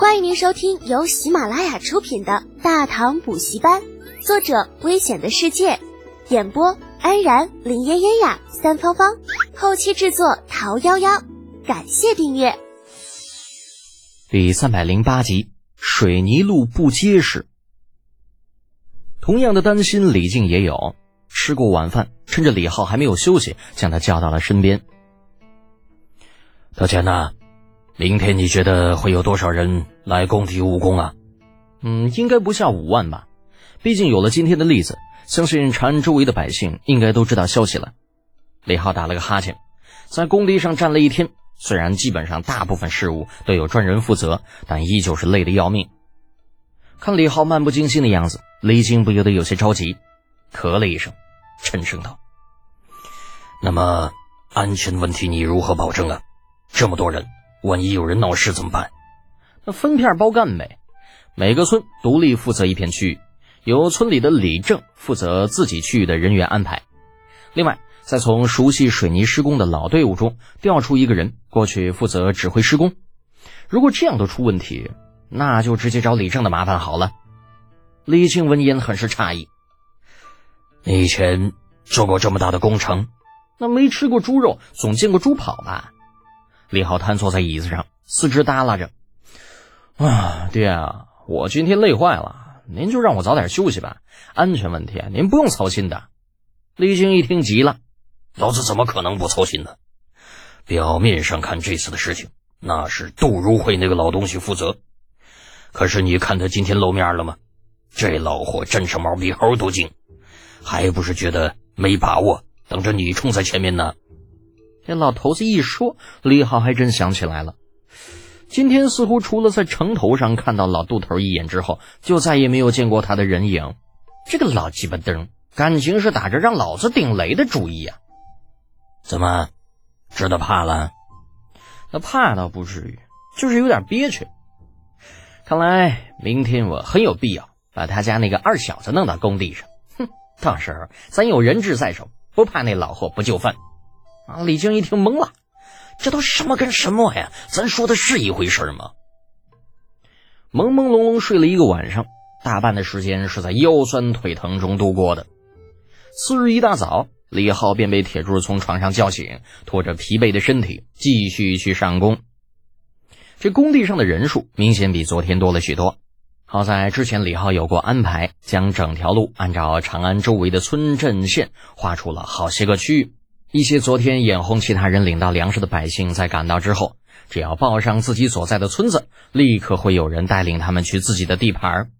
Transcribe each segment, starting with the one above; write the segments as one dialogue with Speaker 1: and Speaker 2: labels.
Speaker 1: 欢迎您收听由喜马拉雅出品的《大唐补习班》，作者：危险的世界，演播：安然、林嫣嫣呀、三芳芳，后期制作：桃夭夭。感谢订阅。
Speaker 2: 第三百零八集，水泥路不结实。同样的担心，李靖也有。吃过晚饭，趁着李浩还没有休息，将他叫到了身边。
Speaker 3: 德全呐，明天你觉得会有多少人来工地务工啊？
Speaker 2: 嗯，应该不下五万吧。毕竟有了今天的例子，相信长安周围的百姓应该都知道消息了。李浩打了个哈欠，在工地上站了一天，虽然基本上大部分事务都有专人负责，但依旧是累得要命。看李浩漫不经心的样子，李靖不由得有些着急，咳了一声。沉声道：“
Speaker 3: 那么安全问题你如何保证啊？这么多人，万一有人闹事怎么办？
Speaker 2: 那分片包干呗，每个村独立负责一片区域，由村里的里正负责自己区域的人员安排。另外，再从熟悉水泥施工的老队伍中调出一个人过去负责指挥施工。如果这样都出问题，那就直接找李正的麻烦好了。”李庆闻言很是诧异。
Speaker 3: 你以前做过这么大的工程，
Speaker 2: 那没吃过猪肉，总见过猪跑吧？李浩瘫坐在椅子上，四肢耷拉着。啊，爹啊，我今天累坏了，您就让我早点休息吧。安全问题您不用操心的。李靖一听急了，
Speaker 3: 老子怎么可能不操心呢？表面上看这次的事情，那是杜如晦那个老东西负责，可是你看他今天露面了吗？这老货真是毛比猴都精。还不是觉得没把握，等着你冲在前面呢。
Speaker 2: 这老头子一说，李浩还真想起来了。今天似乎除了在城头上看到老杜头一眼之后，就再也没有见过他的人影。这个老鸡巴灯，感情是打着让老子顶雷的主意呀？
Speaker 3: 怎么，知道怕了？
Speaker 2: 那怕倒不至于，就是有点憋屈。看来明天我很有必要把他家那个二小子弄到工地上。哼到时候咱有人质在手，不怕那老货不就范。啊！李靖一听懵了，这都什么跟什么呀？咱说的是一回事吗？朦朦胧胧睡了一个晚上，大半的时间是在腰酸腿疼中度过的。次日一大早，李浩便被铁柱从床上叫醒，拖着疲惫的身体继续去上工。这工地上的人数明显比昨天多了许多。好在之前李浩有过安排，将整条路按照长安周围的村镇县划出了好些个区域。一些昨天眼红其他人领到粮食的百姓，在赶到之后，只要报上自己所在的村子，立刻会有人带领他们去自己的地盘。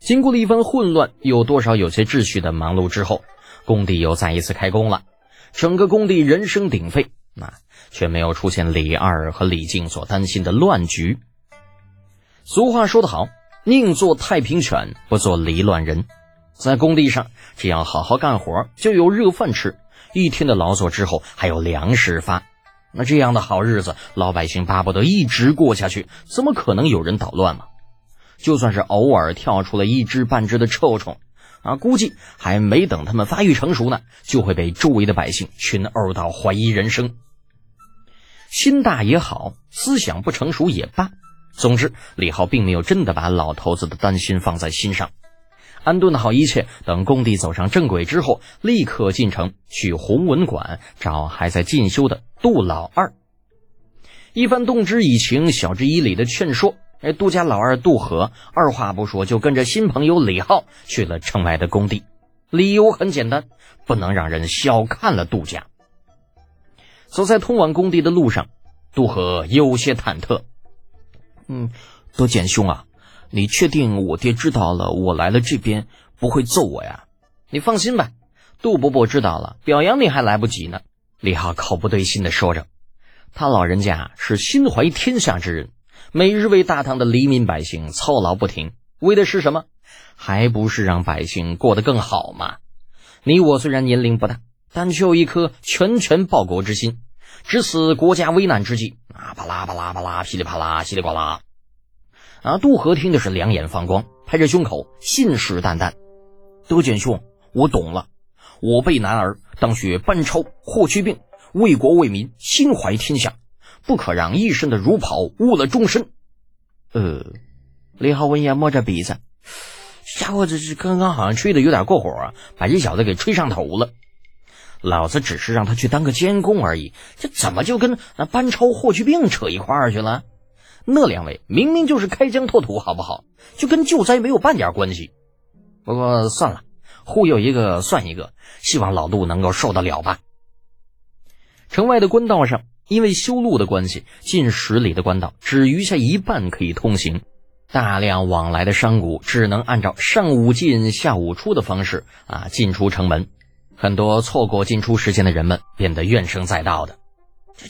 Speaker 2: 经过了一番混乱又多少有些秩序的忙碌之后，工地又再一次开工了。整个工地人声鼎沸，啊却没有出现李二和李靖所担心的乱局。俗话说得好。宁做太平犬，不做离乱人。在工地上，只要好好干活，就有热饭吃；一天的劳作之后，还有粮食发。那这样的好日子，老百姓巴不得一直过下去，怎么可能有人捣乱嘛？就算是偶尔跳出了一只半只的臭虫，啊，估计还没等他们发育成熟呢，就会被周围的百姓群殴到怀疑人生。心大也好，思想不成熟也罢。总之，李浩并没有真的把老头子的担心放在心上，安顿好一切，等工地走上正轨之后，立刻进城去弘文馆找还在进修的杜老二。一番动之以情、晓之以理的劝说，哎，杜家老二杜和二话不说就跟着新朋友李浩去了城外的工地。理由很简单，不能让人小看了杜家。走在通往工地的路上，杜和有些忐忑。嗯，德简兄啊，你确定我爹知道了我来了这边不会揍我呀？你放心吧，杜伯伯知道了，表扬你还来不及呢。李浩口不对心的说着，他老人家是心怀天下之人，每日为大唐的黎民百姓操劳不停，为的是什么？还不是让百姓过得更好吗？你我虽然年龄不大，但却有一颗拳拳报国之心。值此国家危难之际，啊，巴拉巴拉巴拉，噼里啪啦，稀里呱啦，啊！杜和听的是两眼放光，拍着胸口，信誓旦旦：“德简兄，我懂了。我辈男儿当学班超、霍去病，为国为民，心怀天下，不可让一身的儒袍误了终身。”呃，李浩文也摸着鼻子，家伙这是刚刚好像吹的有点过火啊，把这小子给吹上头了。老子只是让他去当个监工而已，这怎么就跟那班超、霍去病扯一块儿去了？那两位明明就是开疆拓土，好不好？就跟救灾没有半点关系。不过算了，忽悠一个算一个，希望老杜能够受得了吧。城外的官道上，因为修路的关系，近十里的官道只余下一半可以通行，大量往来的商贾只能按照上午进、下午出的方式啊进出城门。很多错过进出时间的人们变得怨声载道的。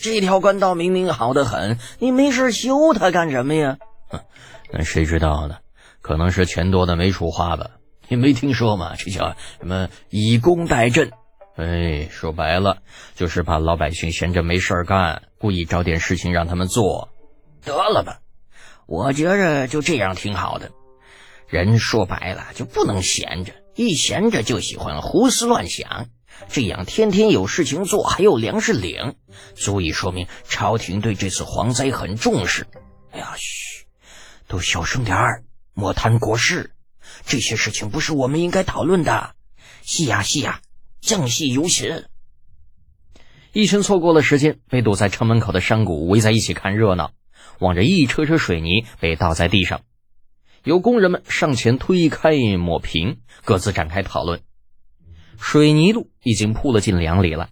Speaker 2: 这条官道明明好得很，你没事修它干什么呀？哼，那谁知道呢？可能是钱多的没处花吧。你没听说吗？这叫什么以工代赈？哎，说白了就是怕老百姓闲着没事干，故意找点事情让他们做。得了吧，我觉着就这样挺好的。人说白了就不能闲着。一闲着就喜欢胡思乱想，这样天天有事情做，还有粮食领，足以说明朝廷对这次蝗灾很重视。哎呀，嘘，都小声点儿，莫谈国事，这些事情不是我们应该讨论的。戏呀戏呀，将戏游行。一群错过了时间，被堵在城门口的商贾围在一起看热闹，望着一车车水泥被倒在地上。有工人们上前推开抹平，各自展开讨论。水泥路已经铺了近两里了，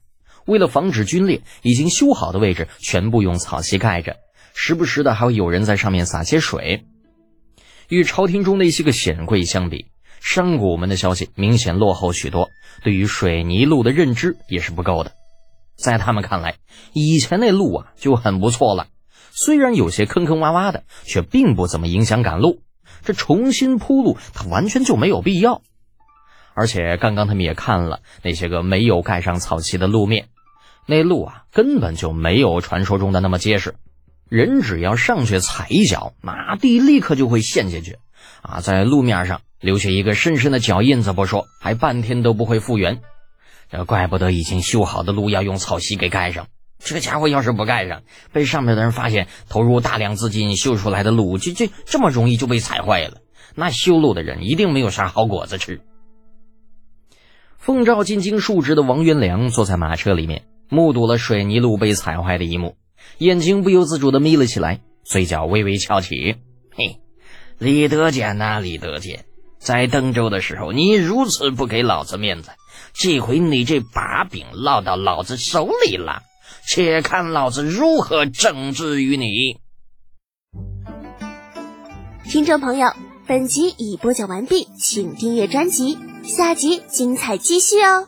Speaker 2: 为了防止龟裂，已经修好的位置全部用草席盖着，时不时的还会有人在上面洒些水。与朝廷中那些个显贵相比，山谷们的消息明显落后许多，对于水泥路的认知也是不够的。在他们看来，以前那路啊就很不错了，虽然有些坑坑洼洼的，却并不怎么影响赶路。这重新铺路，它完全就没有必要。而且刚刚他们也看了那些个没有盖上草席的路面，那路啊根本就没有传说中的那么结实。人只要上去踩一脚，那地立刻就会陷下去，啊，在路面上留下一个深深的脚印子不说，还半天都不会复原。这怪不得已经修好的路要用草席给盖上。这家伙要是不盖上，被上面的人发现投入大量资金修出来的路，就这这么容易就被踩坏了，那修路的人一定没有啥好果子吃。奉诏进京述职的王元良坐在马车里面，目睹了水泥路被踩坏的一幕，眼睛不由自主的眯了起来，嘴角微微翘起。嘿，李德俭呐，李德俭，在登州的时候你如此不给老子面子，这回你这把柄落到老子手里了。且看老子如何整治于你！
Speaker 1: 听众朋友，本集已播讲完毕，请订阅专辑，下集精彩继续哦。